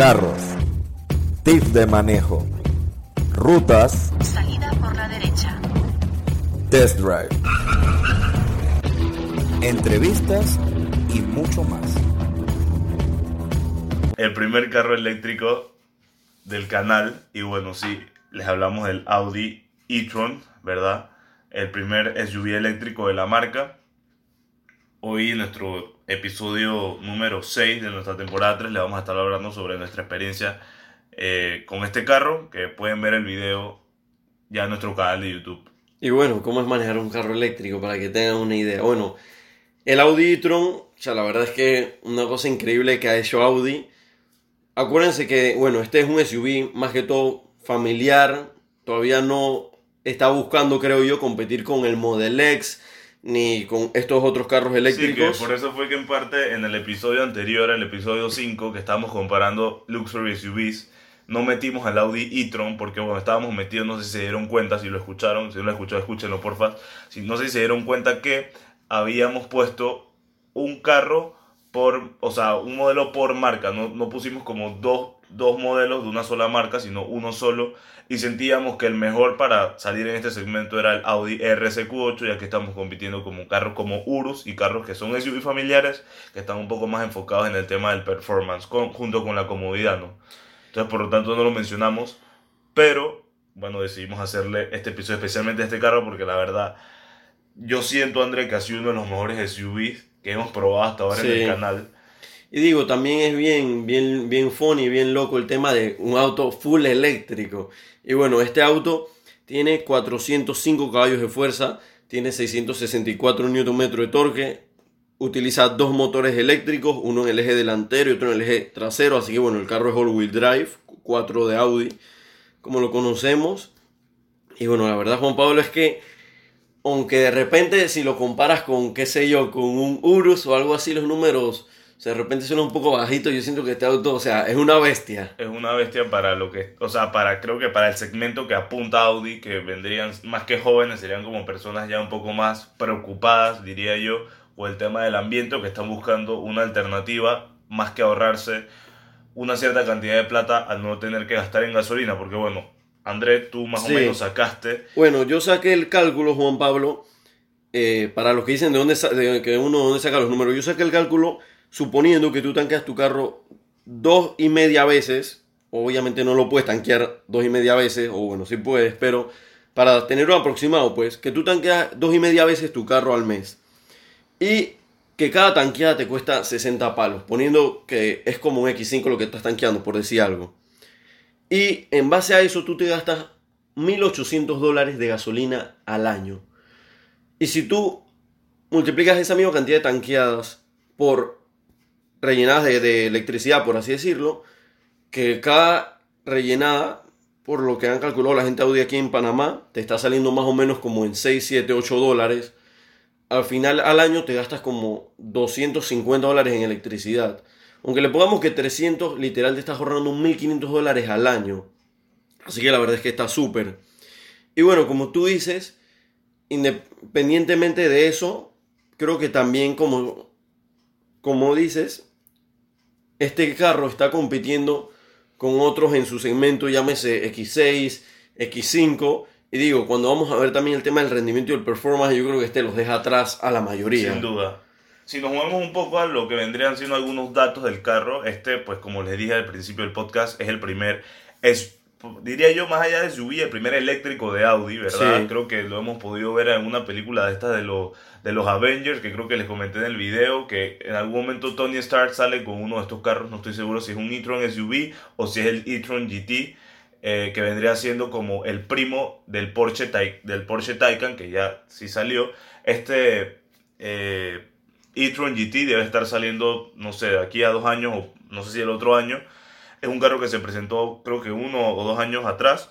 carros, tips de manejo, rutas, Salida por la derecha. test drive, entrevistas y mucho más. el primer carro eléctrico del canal. Y bueno, sí, les hablamos del Audi e-tron, ¿verdad? El primer SUV eléctrico de la marca. Hoy en nuestro episodio número 6 de nuestra temporada 3 le vamos a estar hablando sobre nuestra experiencia eh, con este carro, que pueden ver el video ya en nuestro canal de YouTube. Y bueno, ¿cómo es manejar un carro eléctrico? Para que tengan una idea. Bueno, el Audi e-tron, o la verdad es que una cosa increíble que ha hecho Audi. Acuérdense que, bueno, este es un SUV más que todo familiar. Todavía no está buscando, creo yo, competir con el Model X ni con estos otros carros Sí, que eléctricos. por eso fue que en parte en el episodio anterior, el episodio 5, que estábamos comparando Luxury SUVs, no metimos al Audi e-tron porque bueno, estábamos metidos, no sé si se dieron cuenta, si lo escucharon, si no lo escucharon, escúchenlo porfa. Si, no sé si se dieron cuenta que habíamos puesto un carro por, o sea, un modelo por marca, no, no pusimos como dos, dos modelos de una sola marca, sino uno solo, y sentíamos que el mejor para salir en este segmento era el Audi RSQ8, ya que estamos compitiendo como carros como Urus y carros que son SUV familiares, que están un poco más enfocados en el tema del performance, con- junto con la comodidad, ¿no? Entonces, por lo tanto, no lo mencionamos, pero, bueno, decidimos hacerle este episodio especialmente a este carro, porque la verdad, yo siento, André, que ha sido uno de los mejores SUVs que hemos probado hasta ahora en Sí. el canal. Y digo, también es bien, bien, bien funny, bien loco el tema de un auto full eléctrico. Y bueno, este auto tiene 405 caballos de fuerza, tiene 664 Nm de torque, utiliza dos motores eléctricos, uno en el eje delantero y otro en el eje trasero, así que bueno, el carro es all-wheel drive, 4 de Audi, como lo conocemos. Y bueno, la verdad, Juan Pablo, es que aunque de repente si lo comparas con, qué sé yo, con un Urus o algo así, los números, o sea, de repente suena un poco bajito, yo siento que este auto, o sea, es una bestia. Es una bestia para lo que, o sea, para creo que para el segmento que apunta Audi, que vendrían más que jóvenes, serían como personas ya un poco más preocupadas, diría yo, o el tema del ambiente, o que están buscando una alternativa más que ahorrarse una cierta cantidad de plata al no tener que gastar en gasolina, porque bueno, André, tú más Sí. o menos sacaste, Bueno, yo saqué el cálculo, Juan Pablo, eh, para los que dicen de dónde, de que uno dónde saca los números, yo saqué el cálculo suponiendo que tú tanqueas tu carro dos y media veces, obviamente no lo puedes tanquear dos y media veces, o bueno, sí puedes, pero para tener un aproximado, pues, que tú tanqueas dos y media veces tu carro al mes. Y que cada tanqueada te cuesta 60 palos, poniendo que es como un X5 lo que estás tanqueando, por decir algo. Y en base a eso tú te gastas 1.800 dólares de gasolina al año. Y si tú multiplicas esa misma cantidad de tanqueadas por rellenadas de, de electricidad, por así decirlo, que cada rellenada, por lo que han calculado la gente Audi aquí en Panamá, te está saliendo más o menos como en 6, 7, 8 dólares. Al final al año te gastas como 250 dólares en electricidad. Aunque le pongamos que 300, literal te estás ahorrando 1.500 dólares al año. Así que la verdad es que está súper. Y bueno, como tú dices, independientemente de eso, creo que también como, como dices, este carro está compitiendo con otros en su segmento, llámese X6, X5. Y digo, cuando vamos a ver también el tema del rendimiento y el performance, yo creo que este los deja atrás a la mayoría. sin duda. Si nos movemos un poco a lo que vendrían siendo algunos datos del carro, este, pues como les dije al principio del podcast, es el primer, es, diría yo, más allá de SUV, el primer eléctrico de Audi, ¿verdad? Sí. Creo que lo hemos podido ver en una película de estas de, los de los Avengers, que creo que les comenté en el video, que en algún momento Tony Stark sale con uno de estos carros, no estoy seguro si es un e-tron SUV o si es el e-tron GT, eh, que vendría siendo como el primo del Porsche, Tay- del Porsche Taycan, que ya sí salió. Este eh, e-tron GT debe estar saliendo, no sé, de aquí a dos años o no sé si el otro año. Es un carro que se presentó creo que uno o dos años atrás.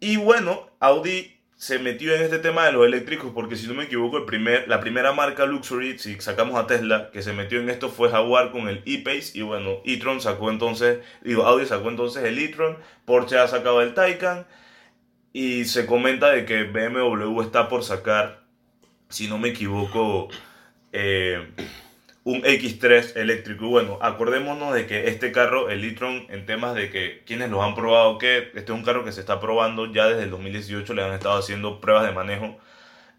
Y bueno, Audi se metió en este tema de los eléctricos porque si no me equivoco, el primer, la primera marca Luxury, si sacamos a Tesla, que se metió en esto fue Jaguar con el E-Pace y bueno, e-tron sacó entonces, digo, Audi sacó entonces el e-tron, Porsche ha sacado el Taycan y se comenta de que BMW está por sacar, si no me equivoco, eh, un X3 eléctrico. Y bueno, acordémonos de que este carro, el e-tron, en temas de que quienes lo han probado, que este es un carro que se está probando ya desde el 2018, le han estado haciendo pruebas de manejo.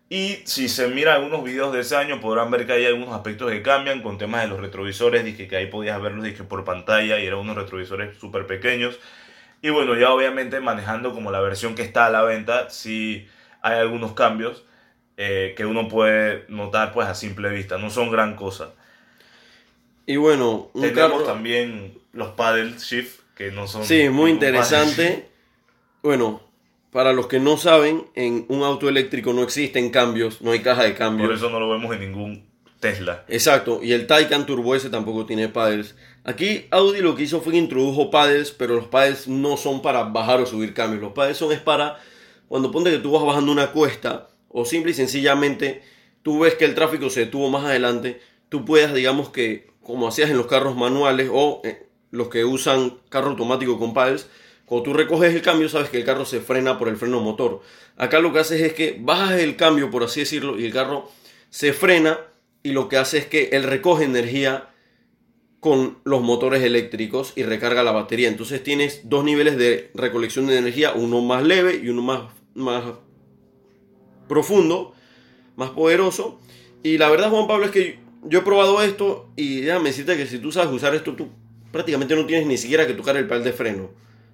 Y si se mira algunos videos de ese año, podrán ver que hay algunos aspectos que cambian con temas de los retrovisores. Dije que ahí podías verlos dije, por pantalla y eran unos retrovisores súper pequeños. Y bueno, ya obviamente manejando como la versión que está a la venta, sí hay algunos cambios eh, que uno puede notar pues a simple vista. No son gran cosa. Y bueno, un Tenemos carro... también los paddle shift, que no son... Sí, muy interesante. Bueno, para los que no saben, en un auto eléctrico no existen cambios, no hay caja de cambios. Por eso no lo vemos en ningún Tesla. Exacto, y el Taycan Turbo S tampoco tiene paddles. Aquí Audi lo que hizo fue que introdujo paddles, pero los paddles no son para bajar o subir cambios. Los paddles son es para cuando ponte que tú vas bajando una cuesta o simple y sencillamente tú ves que el tráfico se detuvo más adelante, tú puedas, digamos que como hacías en los carros manuales o eh, los que usan carro automático con paddles, cuando tú recoges el cambio sabes que el carro se frena por el freno motor. Acá lo que haces es que bajas el cambio, por así decirlo, y el carro se frena y lo que hace es que él recoge energía con los motores eléctricos y recarga la batería. Entonces tienes dos niveles de recolección de energía, uno más leve y uno más, más profundo, más poderoso. Y la verdad, Juan Pablo, es que yo he probado esto y déjame decirte que si tú sabes usar esto, tú prácticamente no tienes ni siquiera que tocar el pedal de freno.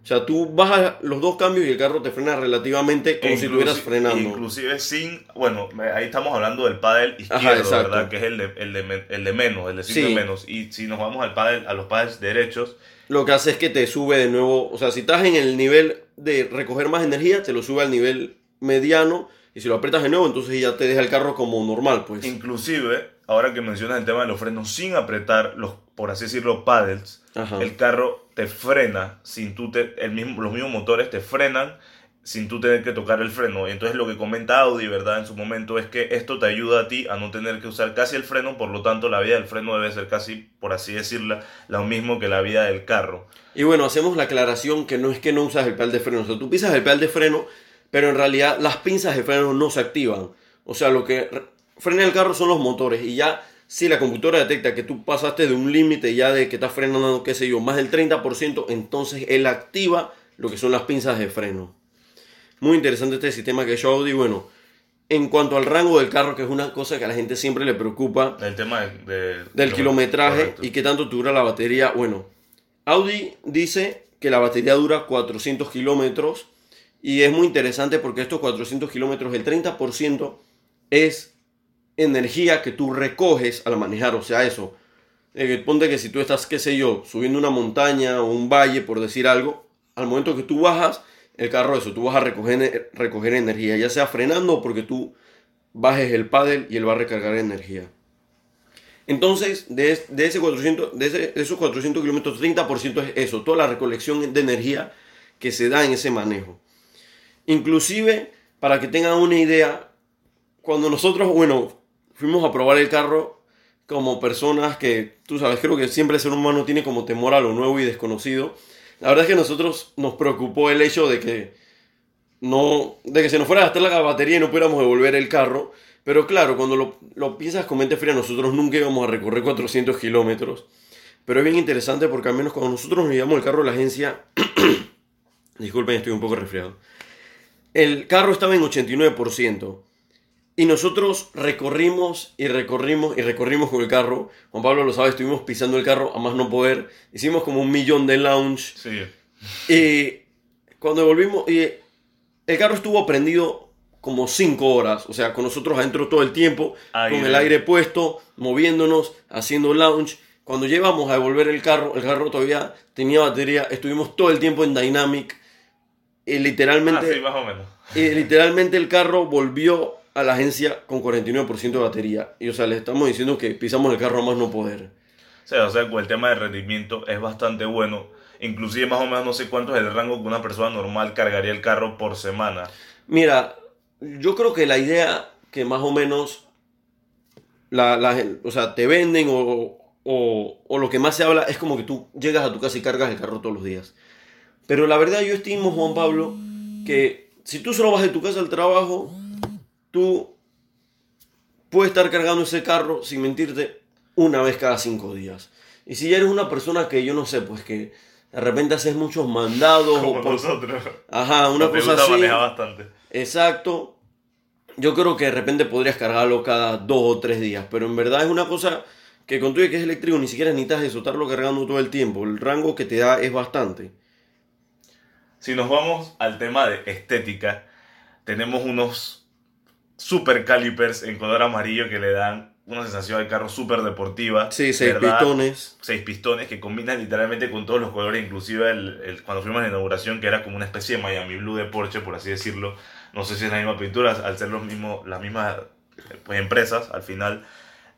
O sea, tú bajas los dos cambios y el carro te frena relativamente como si Inclusi- estuvieras frenando. Inclusive sin, bueno, ahí estamos hablando del pádel izquierdo, Ajá. ¿verdad? Que es el de, el de, el de menos, el de 5 Sí. menos. Y si nos vamos al pádel, a los pádels derechos, Lo que hace es que te sube de nuevo, o sea, si estás en el nivel de recoger más energía, te lo sube al nivel mediano y si lo aprietas de nuevo, entonces ya te deja el carro como normal, pues. inclusive, ahora que mencionas el tema de los frenos, sin apretar los, por así decirlo, paddles, Ajá. el carro te frena sin tú te, el mismo, los mismos motores te frenan sin tú tener que tocar el freno. Entonces lo que comenta Audi, ¿verdad? En su momento es que esto te ayuda a ti a no tener que usar casi el freno, por lo tanto la vida del freno debe ser casi, por así decirlo, lo mismo que la vida del carro. Y bueno, hacemos la aclaración que no es que no usas el pedal de freno, o sea, tú pisas el pedal de freno, pero en realidad las pinzas de freno no se activan. O sea, lo que re- frena el carro son los motores y ya si la computadora detecta que tú pasaste de un límite ya de que estás frenando, qué sé yo, más del 30%, entonces él activa lo que son las pinzas de freno. Muy interesante este sistema que es Audi. Bueno, en cuanto al rango del carro, que es una cosa que a la gente siempre le preocupa, El tema de, de- del de- kilometraje correcto. y qué tanto dura la batería. Bueno, Audi dice que la batería dura 400 kilómetros y es muy interesante porque estos 400 kilómetros, el 30% es energía que tú recoges al manejar. O sea, eso. eh, ponte que si tú estás, qué sé yo, subiendo una montaña o un valle, por decir algo, al momento que tú bajas, el carro, eso, tú vas a recoger, recoger energía, ya sea frenando o porque tú bajes el paddle y él va a recargar energía. Entonces, de, de ese 400, de, de esos 400 kilómetros, 30% es eso, toda la recolección de energía que se da en ese manejo. Inclusive, para que tengan una idea, cuando nosotros, bueno, fuimos a probar el carro como personas que, tú sabes, creo que siempre el ser humano tiene como temor a lo nuevo y desconocido. La verdad es que a nosotros nos preocupó el hecho de que no, de que se nos fuera a gastar la batería y no pudiéramos devolver el carro. Pero claro, cuando lo, lo piensas con mente fría, nosotros nunca íbamos a recorrer 400 kilómetros. Pero es bien interesante porque al menos cuando nosotros nos llevamos el carro a la agencia, disculpen, estoy un poco resfriado. El carro estaba en 89%. Y nosotros recorrimos y recorrimos y recorrimos con el carro. Juan Pablo lo sabe, estuvimos pisando el carro a más no poder. Hicimos como un millón de lounge. Sí. Y cuando volvimos, y el carro estuvo prendido como 5 horas, o sea, con nosotros adentro todo el tiempo, Aire. con el aire puesto, moviéndonos, haciendo lounge. Cuando llevamos a devolver el carro, el carro todavía tenía batería, estuvimos todo el tiempo en Dynamic. Y literalmente, Ah, sí, más o menos. y literalmente el carro volvió a la agencia con 49% de batería. Y o sea, le estamos diciendo que pisamos el carro a más no poder. O sea, o sea, el tema de rendimiento es bastante bueno. Inclusive más o menos no sé cuánto es el rango que una persona normal cargaría el carro por semana. Mira, yo creo que la idea que más o menos la, la o sea, te venden o, o- o lo que más se habla es como que tú llegas a tu casa y cargas el carro todos los días. Pero la verdad yo estimo, Juan Pablo, que si tú solo vas de tu casa al trabajo, tú puedes estar cargando ese carro, sin mentirte, una vez cada cinco días. Y si ya eres una persona que yo no sé, pues que de repente haces muchos mandados Como o por- nosotros. Ajá, una Nos cosa así. bastante. Exacto. Yo creo que de repente podrías cargarlo cada dos o tres días, pero en verdad es una cosa que con y que es eléctrico ni siquiera necesitas disfrutarlo cargando todo el tiempo. El rango que te da es bastante. Si nos vamos al tema de estética, tenemos unos super calipers en color amarillo que le dan una sensación al carro súper deportiva. Sí, seis ¿verdad? pistones. Seis pistones que combinan literalmente con todos los colores, inclusive el, el- cuando fuimos a la inauguración, que era como una especie de Miami Blue de Porsche, por así decirlo. No sé si es la misma pintura, al ser los mismos, las mismas pues, empresas, al final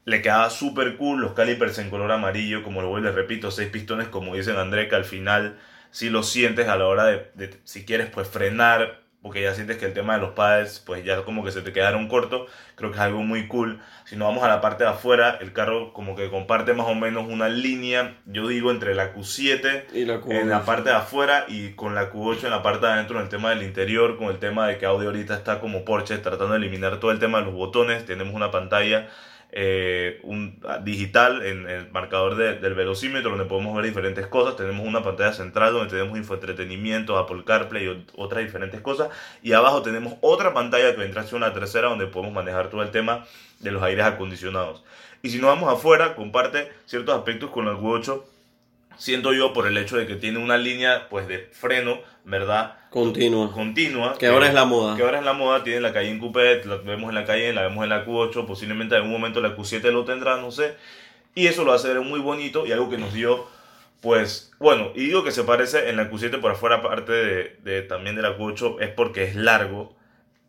le quedaba súper cool los calipers en color amarillo, como lo vuelvo y les repito, seis pistones, como dicen André, que al final si lo sientes a la hora de, de- si quieres, pues frenar, porque ya sientes que el tema de los pads, pues ya como que se te quedaron cortos, creo que es algo muy cool. Si nos vamos a la parte de afuera, el carro como que comparte más o menos una línea, yo digo, entre la Q7 Y la en la parte de afuera y con la Q8 en la parte de adentro en el tema del interior, con el tema de que Audi ahorita está como Porsche tratando de eliminar todo el tema de los botones, tenemos una pantalla eh, un, digital en, el marcador de- del velocímetro donde podemos ver diferentes cosas, tenemos una pantalla central donde tenemos infoentretenimiento, Apple CarPlay y ot- otras diferentes cosas y abajo tenemos otra pantalla que vendrá a ser una tercera donde podemos manejar todo el tema de los aires acondicionados. Y si nos vamos afuera, comparte ciertos aspectos con el Q8 siento yo por el hecho de que tiene una línea pues de freno, ¿verdad? Continua. Continua. Que ahora es la moda. Que ahora es la moda, tiene la Cayenne Coupé, la vemos en la Cayenne, la vemos en la Q8, posiblemente en algún momento la Q7 lo tendrá, no sé. Y eso lo hace ver muy bonito y algo que nos dio, pues, bueno, y digo que se parece en la Q7 por afuera, aparte de, de- también de la Q8, es porque es largo.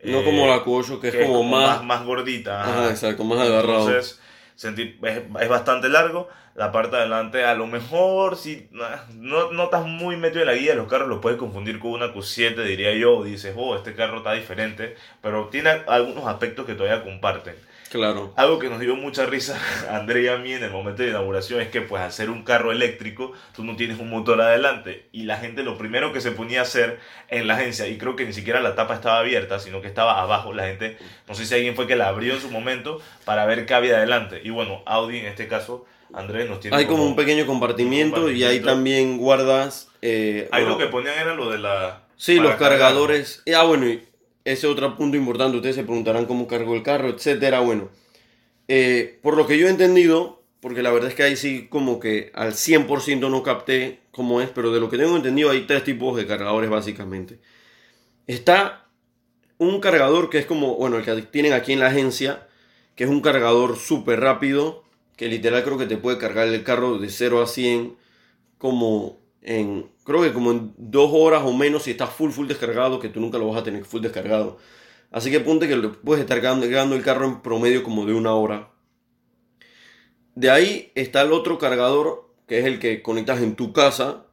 No Eh, como la Q8, que es como más... más gordita. Ajá, exacto, más agarrado. Entonces, es, es bastante largo. La parte de adelante, a lo mejor, si no, no estás muy metido en la guía de los carros, lo puedes confundir con una Q7, diría yo. Dices, oh, este carro está diferente. Pero tiene algunos aspectos que todavía comparten. Claro. Algo que nos dio mucha risa a André y a mí en el momento de inauguración es que pues al ser un carro eléctrico tú no tienes un motor adelante y la gente lo primero que se ponía a hacer en la agencia y creo que ni siquiera la tapa estaba abierta sino que estaba abajo la gente no sé si alguien fue que la abrió en su momento para ver qué había adelante y bueno Audi en este caso Andrés nos tiene Hay como un pequeño compartimiento y ahí también guardas... eh, ahí bueno, lo que ponían era lo de la Sí, los cargar. cargadores. Ah, bueno, y ese otro punto importante. Ustedes se preguntarán cómo cargó el carro, etcétera. Bueno, eh, por lo que yo he entendido, porque la verdad es que ahí sí como que al 100% no capté cómo es, pero de lo que tengo entendido hay tres tipos de cargadores básicamente. Está un cargador que es como, bueno, el que tienen aquí en la agencia, que es un cargador súper rápido, que literal creo que te puede cargar el carro de 0 a 100 como en, creo que como en dos horas o menos si estás full, full descargado, que tú nunca lo vas a tener full descargado. Así que ponte que puedes estar cargando el carro en promedio como de una hora. De ahí está el otro cargador, que es el que conectas en tu casa,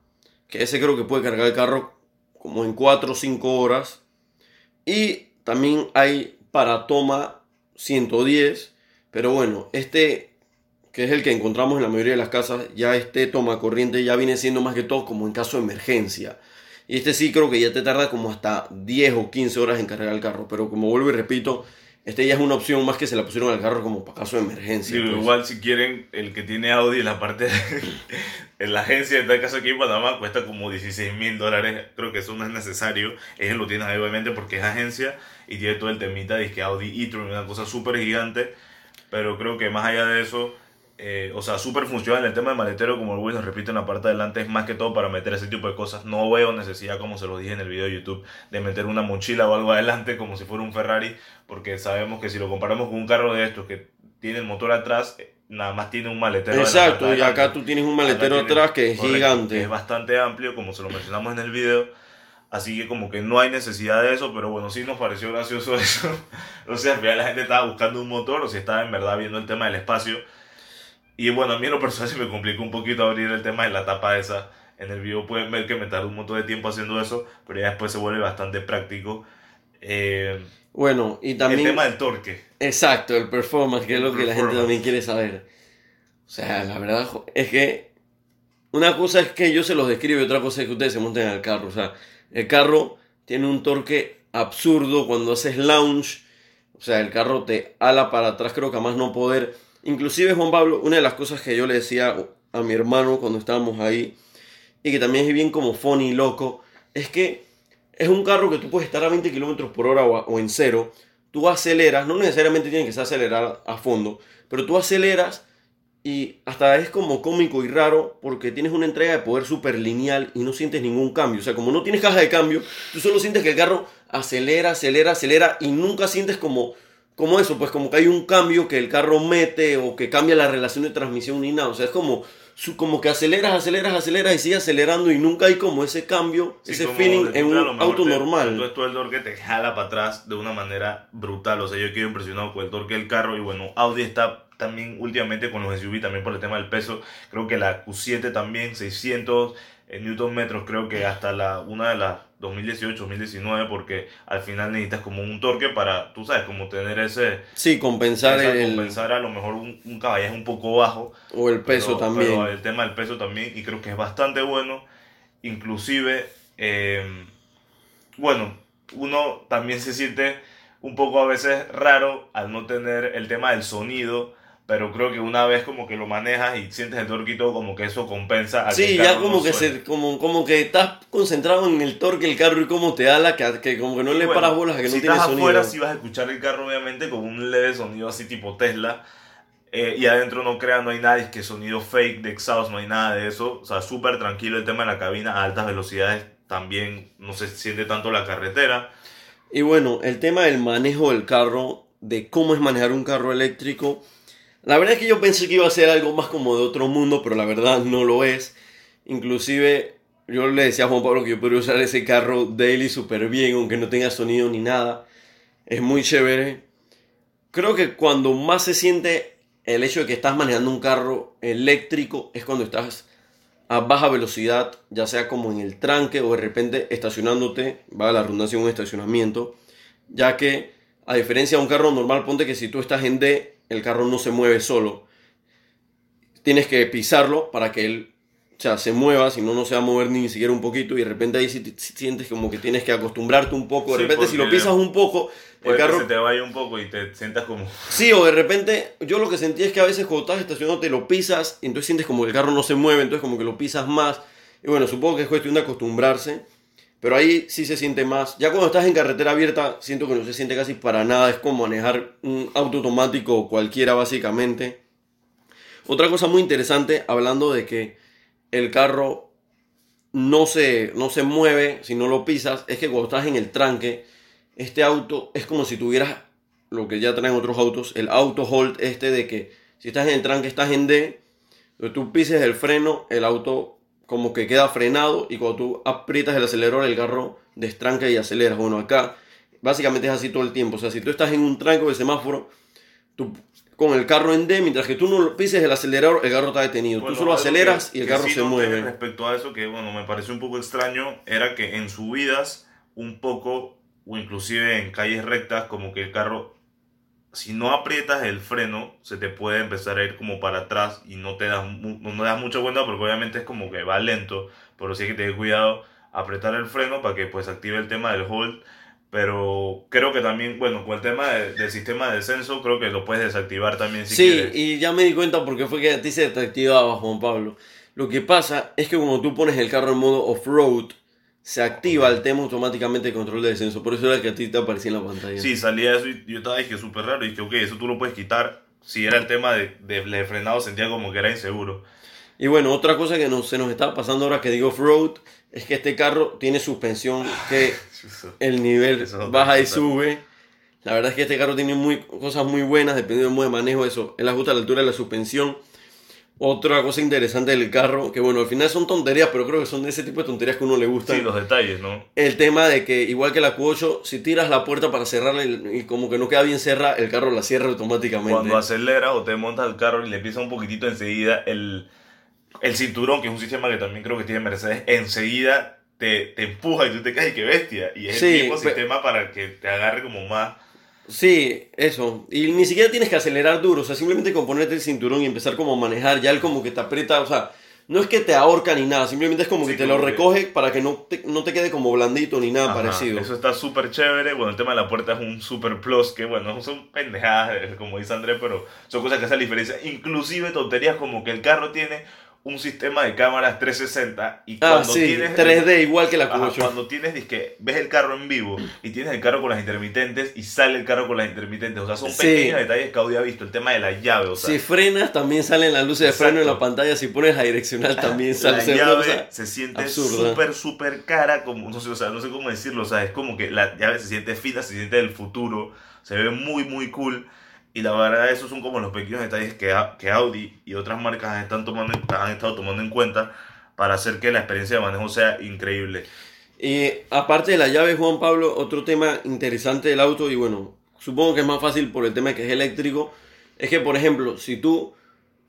que ese creo que puede cargar el carro como en 4 o 5 horas. Y también hay para toma 110, pero bueno, este que es el que encontramos en la mayoría de las casas, ya este toma corriente ya viene siendo más que todo como en caso de emergencia. Y este sí creo que ya te tarda como hasta 10 o 15 horas en cargar el carro, pero como vuelvo y repito, este ya es una opción más que se la pusieron al carro como para caso de emergencia. Digo, pues. igual si quieren, el que tiene Audi en la parte, en la agencia, en tal caso aquí en Panamá, cuesta como 16 mil dólares. Creo que eso no es necesario. Ellos lo tienen ahí obviamente porque es agencia y tiene todo el temita de que Audi e-tron, una cosa súper gigante. Pero creo que más allá de eso, eh, o sea, súper funcional. El tema del maletero, como el les repito en la parte de adelante, es más que todo para meter ese tipo de cosas. No veo necesidad, como se lo dije en el video de YouTube, de meter una mochila o algo adelante como si fuera un Ferrari, porque sabemos que si lo comparamos con un carro de estos que tiene el motor atrás, eh, nada más tiene un maletero. de Exacto, y de acá tú tienes un maletero tiene- atrás que es correcto, gigante. Es bastante amplio, como se lo mencionamos en el video. Así que como que no hay necesidad de eso, pero bueno, sí nos pareció gracioso eso. o sea, al final la gente estaba buscando un motor o si estaba en verdad viendo el tema del espacio. Y bueno, a mí en lo personal se me complicó un poquito abrir el tema de la tapa esa. En el video pueden ver que me tardó un montón de tiempo haciendo eso, pero ya después se vuelve bastante práctico. Eh, Bueno, y el también... tema del torque. Exacto, el performance, que es El lo que la gente también quiere saber. O sea, la verdad es que una cosa es que yo se los describo y otra cosa es que ustedes se monten al carro. O sea, el carro tiene un torque absurdo cuando haces launch. O sea, el carro te ala para atrás, creo que a más no poder. Inclusive, Juan Pablo, una de las cosas que yo le decía a mi hermano cuando estábamos ahí, y que también es bien como funny y loco, es que es un carro que tú puedes estar a 20 kilómetros por hora o, en cero, tú aceleras, no necesariamente tiene que ser acelerar a fondo, pero tú aceleras y hasta es como cómico y raro porque tienes una entrega de poder súper lineal y no sientes ningún cambio. O sea, como no tienes caja de cambio, tú solo sientes que el carro acelera, acelera, acelera y nunca sientes como, como eso, pues como que hay un cambio que el carro mete o que cambia la relación de transmisión ni nada. O sea, es como, su- como que aceleras, aceleras, aceleras y sigue acelerando y nunca hay como ese cambio, Sí, ese feeling en tú un auto te- normal. Entonces todo el torque te jala para atrás de una manera brutal. O sea, yo quedo impresionado con el torque del carro. Y bueno, Audi está también últimamente con los SUV, también por el tema del peso. Creo que la Q7 también, 600 en Newton metros, creo que hasta la una de las 2018-2019, porque al final necesitas como un torque para, tú sabes, como tener ese... Sí, compensar esa el, compensar a lo mejor un, un caballaje un poco bajo. o el peso Pero- también. pero el tema del peso también, y creo que es bastante bueno. Inclusive, eh, bueno, uno también se siente un poco a veces raro al no tener el tema del sonido, pero creo que una vez como que lo manejas y sientes el torque y todo, como que eso compensa. a que Sí, ya como no que se, como, como que estás concentrado en el torque del carro y cómo te da la que, que como que no Y le bueno, paras bolas a que si no tiene estás sonido. afuera, sí vas a escuchar el carro, obviamente, con un leve sonido así tipo Tesla. Eh, y adentro no crean, no hay nada, es que sonido fake de exhaust, no hay nada de eso. O sea, súper tranquilo el tema de la cabina a altas velocidades. También no se siente tanto la carretera. Y bueno, el tema del manejo del carro, de cómo es manejar un carro eléctrico. La verdad es que yo pensé que iba a ser algo más como de otro mundo, pero la verdad no lo es. Inclusive yo le decía a Juan Pablo que yo podría usar ese carro daily súper bien, aunque no tenga sonido ni nada. Es muy chévere. Creo que cuando más se siente el hecho de que estás manejando un carro eléctrico es cuando estás a baja velocidad, ya sea como en el tranque o de repente estacionándote, va la redundancia un estacionamiento, ya que a diferencia de un carro normal, ponte que si tú estás en D, el carro no se mueve solo. Tienes que pisarlo para que él o sea, se mueva, si no, no se va a mover ni siquiera un poquito y de repente ahí sí, te- sí sientes como que tienes que acostumbrarte un poco. De Sí, repente si lo pisas un poco, el carro... que se te vaya un poco y te sientas como... Sí, o de repente, yo lo que sentí es que a veces cuando estás estacionado te lo pisas y entonces sientes como que el carro no se mueve, entonces como que lo pisas más. Y bueno, supongo que es cuestión de acostumbrarse, pero ahí sí se siente más. Ya cuando estás en carretera abierta, siento que no se siente casi para nada, es como manejar un auto automático cualquiera básicamente. Otra cosa muy interesante, hablando de que el carro no se, no se mueve si no lo pisas, es que cuando estás en el tranque, este auto es como si tuvieras lo que ya traen otros autos, el auto hold este de que si estás en el tranque estás en D, tú pises el freno, el auto como que queda frenado y cuando tú aprietas el acelerador el carro destranca y acelera. Bueno, acá básicamente es así todo el tiempo, o sea, si tú estás en un tranco de semáforo, tú con el carro en D, mientras que tú no pises el acelerador, el carro está detenido. Bueno, tú solo aceleras que- y el carro sí se mueve. Respecto a eso, que bueno, me pareció un poco extraño, era que en subidas, un poco, o inclusive en calles rectas, como que el carro, si no aprietas el freno, se te puede empezar a ir como para atrás y no te das, mu- no das mucha cuenta porque obviamente es como que va lento, pero sí hay que tener cuidado, apretar el freno para que pues active el tema del hold. Pero creo que también, bueno, con el tema de- del sistema de descenso, creo que lo puedes desactivar también si sí, quieres. y ya me di cuenta porque fue que a ti se te activaba, Juan Pablo. Lo que pasa es que cuando tú pones el carro en modo off-road, se activa el tema automáticamente de control de descenso. Por eso era que a ti te aparecía en la pantalla. Sí, salía eso y yo estaba dije súper raro y dije, ok, eso tú lo puedes quitar. Si era el tema de, de, de frenado, sentía como que era inseguro. Y bueno, otra cosa que nos, se nos está pasando ahora que digo off-road es que este carro tiene suspensión que el nivel baja y sube. La verdad es que este carro tiene muy, cosas muy buenas dependiendo del modo de manejo. Eso, él ajusta la altura de la suspensión. Otra cosa interesante del carro, que bueno, al final son tonterías, pero creo que son de ese tipo de tonterías que a uno le gusta. Sí, los detalles, ¿no? El tema de que, igual que la Q8, si tiras la puerta para cerrarla y, y como que no queda bien cerrada, el carro la cierra automáticamente. Cuando acelera o te montas el carro y le empieza un poquitito enseguida el, el cinturón, que es un sistema que también creo que tiene Mercedes, enseguida te, te empuja y tú te caes, y qué bestia. Y es Sí, el mismo sistema para que te agarre como más. Sí, eso. Y ni siquiera tienes que acelerar duro, o sea, simplemente con ponerte el cinturón y empezar como a manejar, ya él como que te aprieta, o sea, no es que te ahorca ni nada, simplemente es como Sí, que te como lo que- recoge para que no te, no te quede como blandito ni nada Ajá, parecido. Eso está súper chévere. Bueno, el tema de la puerta es un super plus, que bueno, son pendejadas, como dice Andrés, pero son cosas que hacen la diferencia. Inclusive tonterías como que el carro tiene un sistema de cámaras 360 y Ah, cuando sí, tienes... 3D igual que la Ajá, Q8. cuando tienes, que ves el carro en vivo y tienes el carro con las intermitentes y sale el carro con las intermitentes. O sea, son Sí. pequeños detalles que Audi ha visto. El tema de la llave, o sea, si frenas, también salen las luces de freno en la pantalla. Si pones la direccional, también sale. la llave cosa se siente súper, súper cara, como, no sé, o sea, no sé cómo decirlo, o sea, es como que la llave se siente fina, se siente del futuro, se ve muy, muy cool. Y la verdad, esos son como los pequeños detalles que, que Audi y otras marcas están tomando, han estado tomando en cuenta para hacer que la experiencia de manejo sea increíble. Y aparte de la llave, Juan Pablo, otro tema interesante del auto, y bueno, supongo que es más fácil por el tema que es eléctrico, es que, por ejemplo, si tú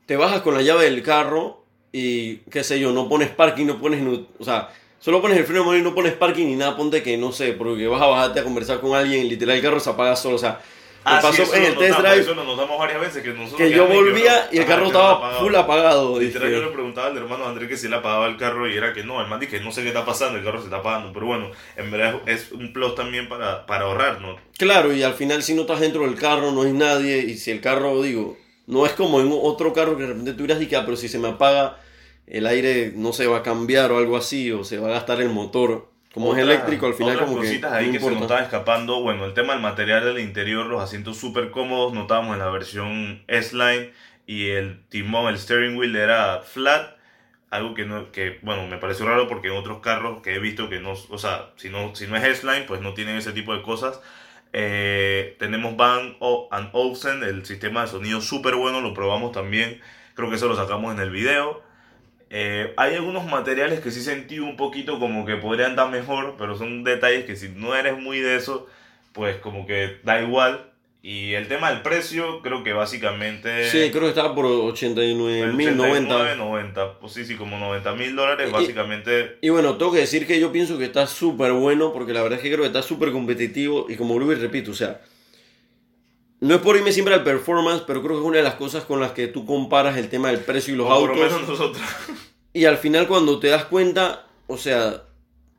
te bajas con la llave del carro y, qué sé yo, no pones parking, no pones, o sea, solo pones el freno de mano y no pones parking ni nada, ponte que, no sé, porque vas a bajarte a conversar con alguien literal el carro se apaga solo, o sea, Ah, sí, pasó eso en el test drive Eso lo notamos varias veces, que nosotros que yo y volvía y el carro estaba full apagado. Literal, dije. yo le preguntaba al hermano Andrés que si le apagaba el carro y era que no, el man que no sé qué está pasando, el carro se está apagando. Pero bueno, en verdad es un plus también para, para ahorrar, ¿no? Claro, y al final si no estás dentro del carro, no hay nadie, y si el carro, digo, no es como en otro carro que de repente tú dirás, "Di que, ah, pero si se me apaga, el aire no se va a cambiar o algo así, o se va a gastar el motor. Como es eléctrico, al final otras como que cositas no ahí que se nos estaban escapando. Bueno, el tema del material del interior, los asientos súper cómodos, notábamos en la versión S-Line y el timón, el steering wheel era flat. Algo que, no, que, bueno, me pareció raro porque en otros carros que he visto que no, o sea, si no, si no es S-Line, pues no tienen ese tipo de cosas. Eh, tenemos Van and Olufsen, el sistema de sonido súper bueno, lo probamos también. Creo que eso lo sacamos en el video. Eh, hay algunos materiales que sí sentí un poquito como que podrían dar mejor, pero son detalles que si no eres muy de eso, pues como que da igual. Y el tema del precio, creo que básicamente... Sí, creo que estaba por 89 el mil, 90. 89, 90, pues sí, sí, como 90 mil dólares, Y- básicamente... Y bueno, tengo que decir que yo pienso que está súper bueno, porque la verdad es que creo que está súper competitivo, y como Luis repito, o sea, no es por irme siempre al performance, pero creo que es una de las cosas con las que tú comparas el tema del precio y los o por autos. lo menos nosotros. Y al final cuando te das cuenta, o sea,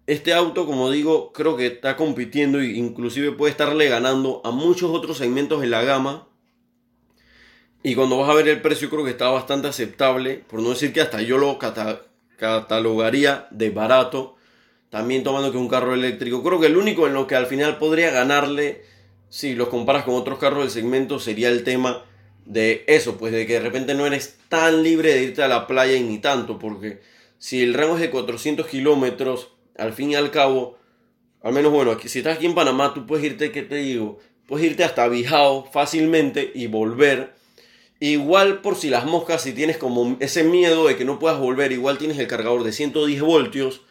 este auto, como digo, creo que está compitiendo e inclusive puede estarle ganando a muchos otros segmentos en la gama. Y cuando vas a ver el precio, creo que está bastante aceptable, por no decir que hasta yo lo cata- catalogaría de barato, también tomando que es un carro eléctrico. Creo que el único en lo que al final podría ganarle, si los comparas con otros carros del segmento, sería el tema de eso, pues de que de repente no eres tan libre de irte a la playa y ni tanto, porque si el rango es de 400 kilómetros, al fin y al cabo, al menos bueno, aquí, si estás aquí en Panamá, tú puedes irte, ¿qué te digo? Puedes irte hasta Bijao fácilmente y volver. Igual por si las moscas, si tienes como ese miedo de que no puedas volver, igual tienes el cargador de 110 voltios,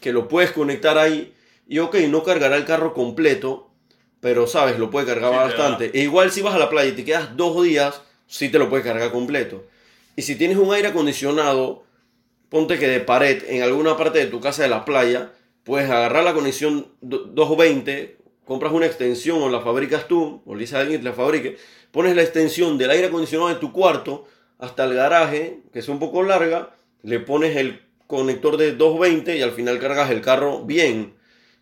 que lo puedes conectar ahí, y ok, no cargará el carro completo, pero sabes, lo puede cargar Sí, bastante. E igual si vas a la playa y te quedas dos días, sí te lo puede cargar completo. Y si tienes un aire acondicionado, ponte que de pared en alguna parte de tu casa de la playa, puedes agarrar la conexión do- 220, compras una extensión o la fabricas tú, o le dices a alguien que te la fabrique, pones la extensión del aire acondicionado de tu cuarto hasta el garaje, que es un poco larga, le pones el conector de 220 y al final cargas el carro bien.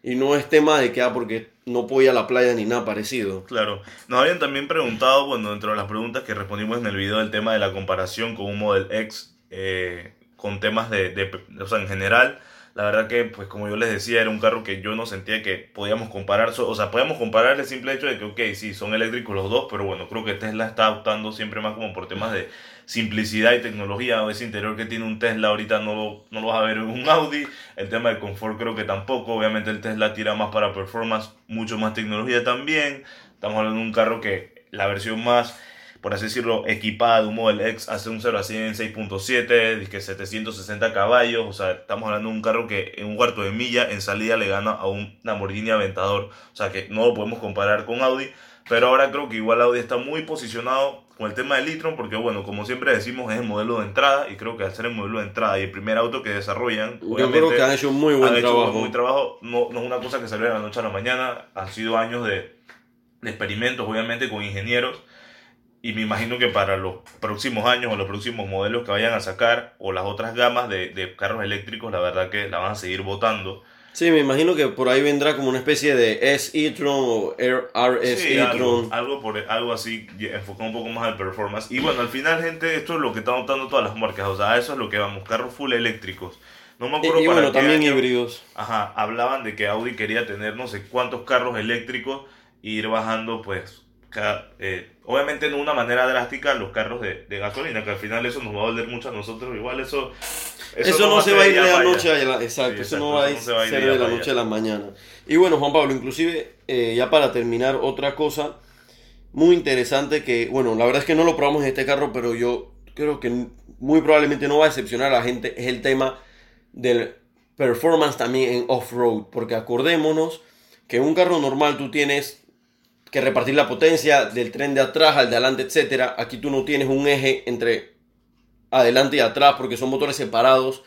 Y no es tema de que, ah, porque no ir a la playa ni nada parecido. Claro. Nos habían también preguntado, bueno, dentro de las preguntas que respondimos en el video, el tema de la comparación con un Model X, eh, con temas de, de- o sea, en general. La verdad que, pues como yo les decía, era un carro que yo no sentía que podíamos comparar. O sea, podíamos comparar el simple hecho de que, ok, sí, son eléctricos los dos, pero bueno, creo que Tesla está optando siempre más como por temas de simplicidad y tecnología. Ese interior que tiene un Tesla ahorita no no lo vas a ver en un Audi. El tema del confort creo que tampoco. Obviamente el Tesla tira más para performance, mucho más tecnología también. Estamos hablando de un carro que la versión más, por así decirlo, equipada de un Model X hace un 0 a 100 en 6.7, que 760 caballos. O sea, estamos hablando de un carro que en un cuarto de milla en salida le gana a un Lamborghini Aventador. O sea, que no lo podemos comparar con Audi. Pero ahora creo que igual Audi está muy posicionado con el tema del e-tron, porque bueno, como siempre decimos, es el modelo de entrada. Y creo que al ser el modelo de entrada y el primer auto que desarrollan, Yo creo que han hecho un muy buen han hecho trabajo. buen trabajo. No, no es una cosa que salió de la noche a la mañana. Han sido años de, de experimentos, obviamente, con ingenieros. Y me imagino que para los próximos años o los próximos modelos que vayan a sacar o las otras gamas de, de carros eléctricos, la verdad que la van a seguir votando. Sí, me imagino que por ahí vendrá como una especie de S e-tron o RS Sí, algo, e-tron. algo, por, algo así, y enfocado un poco más al performance. Y bueno, al final, gente, esto es lo que están notando todas las marcas. O sea, eso es lo que vamos, carros full eléctricos. No me Y, acuerdo y para bueno, qué también año- híbridos. Ajá, hablaban de que Audi quería tener no sé cuántos carros eléctricos e ir bajando, pues, eh, obviamente de una manera drástica los carros de, de gasolina, que al final eso nos va a doler mucho a nosotros. Igual eso. Eso, no se va a ir de la noche a la Exacto, Sí, eso no va a eso no se va a ir ser de la noche a la mañana. Y bueno, Juan Pablo, inclusive, eh, ya para terminar, otra cosa muy interesante que, bueno, la verdad es que no lo probamos en este carro, pero yo creo que muy probablemente no va a decepcionar a la gente, es el tema del performance también en off-road, porque acordémonos que en un carro normal tú tienes que repartir la potencia del tren de atrás al de adelante, etcétera. Aquí tú no tienes un eje entre adelante y atrás porque son motores separados.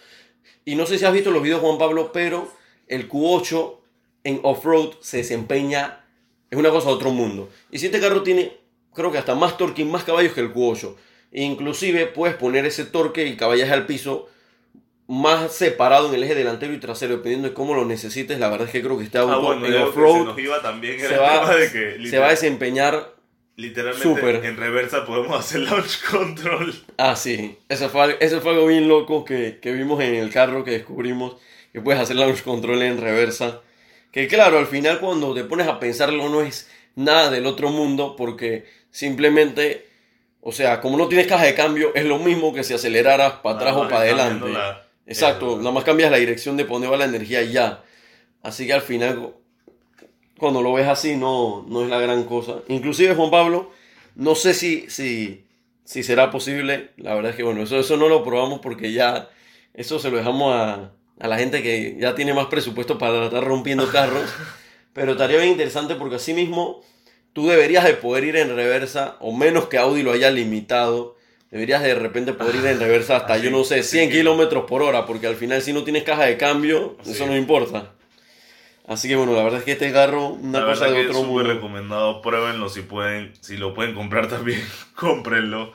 Y no sé si has visto los videos, Juan Pablo, pero el Q8 en off-road se desempeña, es una cosa de otro mundo. Y si este carro tiene, creo que hasta más torque y más caballos que el Q8. E inclusive puedes poner ese torque y caballaje al piso más separado en el eje delantero y trasero, dependiendo de cómo lo necesites. La verdad es que creo que este auto Ah, bueno, en se off-road se va, tema de que se literal- va a desempeñar literalmente en reversa podemos hacer launch control. Ah, sí. Eso fue, algo- eso fue algo bien loco que, que vimos en el carro que descubrimos que puedes hacer launch control en reversa. Que claro, al final cuando te pones a pensarlo no es nada del otro mundo porque simplemente, o sea, como no tienes caja de cambio, es lo mismo que si aceleraras para atrás o para adelante. la- Exacto, nada más cambias la dirección de va la energía y ya. Así que al final, cuando lo ves así, no, no es la gran cosa. Inclusive, Juan Pablo, no sé si, si, si será posible. La verdad es que, bueno, eso, eso no lo probamos porque ya, eso se lo dejamos a, a la gente que ya tiene más presupuesto para estar rompiendo carros. Pero estaría bien interesante porque así mismo tú deberías de poder ir en reversa, o menos que Audi lo haya limitado. Deberías de repente poder ir en reversa hasta, Así- yo no sé, así 100 que- kilómetros por hora, porque al final si no tienes caja de cambio, eso no importa. Así que bueno, la verdad es que este carro, una la cosa de que es otro súper recomendado, pruébenlo si pueden, si lo pueden comprar también, cómprenlo.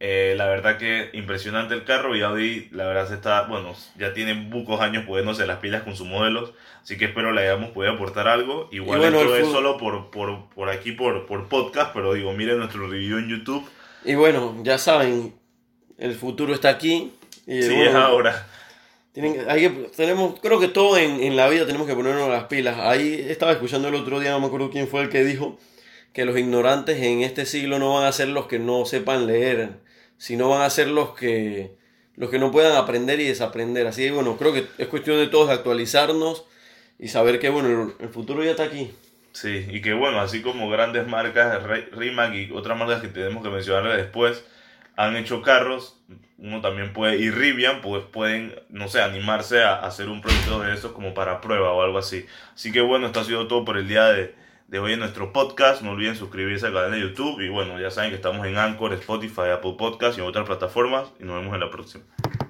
Eh, la verdad que impresionante el carro y Audi, la verdad se está, bueno, ya tiene pocos años poniéndose las pilas con sus modelos, así que espero le hayamos podido aportar algo. Igual bueno, esto es solo por, por, por aquí, por, por podcast, pero digo, miren nuestro review en YouTube. Y bueno, ya saben, el futuro está aquí. Y Sí, bueno, es ahora. Tienen, hay que, tenemos, creo que todo en, en la vida tenemos que ponernos las pilas. Ahí estaba escuchando el otro día, no me acuerdo quién fue el que dijo que los ignorantes en este siglo no van a ser los que no sepan leer, sino van a ser los que, los que no puedan aprender y desaprender. Así que bueno, creo que es cuestión de todos actualizarnos y saber que bueno, el, el futuro ya está aquí. Sí, y que bueno, así como grandes marcas, Rimac y otras marcas que tenemos que mencionar después, han hecho carros, uno también puede, y Rivian, pues pueden, no sé, animarse a, a hacer un proyecto de esos como para prueba o algo así. Así que bueno, esto ha sido todo por el día de, de hoy en nuestro podcast. No olviden suscribirse al canal de YouTube y bueno, ya saben que estamos en Anchor, Spotify, Apple Podcast y en otras plataformas y nos vemos en la próxima.